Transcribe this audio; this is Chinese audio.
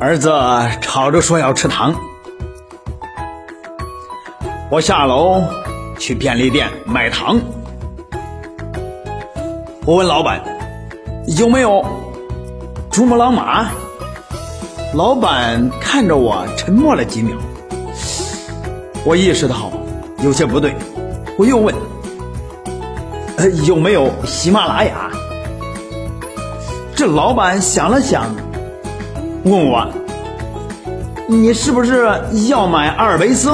儿子吵着说要吃糖，我下楼去便利店买糖。我问老板有没有珠穆朗玛，老板看着我沉默了几秒。我意识到有些不对，我又问：“，有没有喜马拉雅？”这老板想了想，问我：“你是不是要买阿尔卑斯？”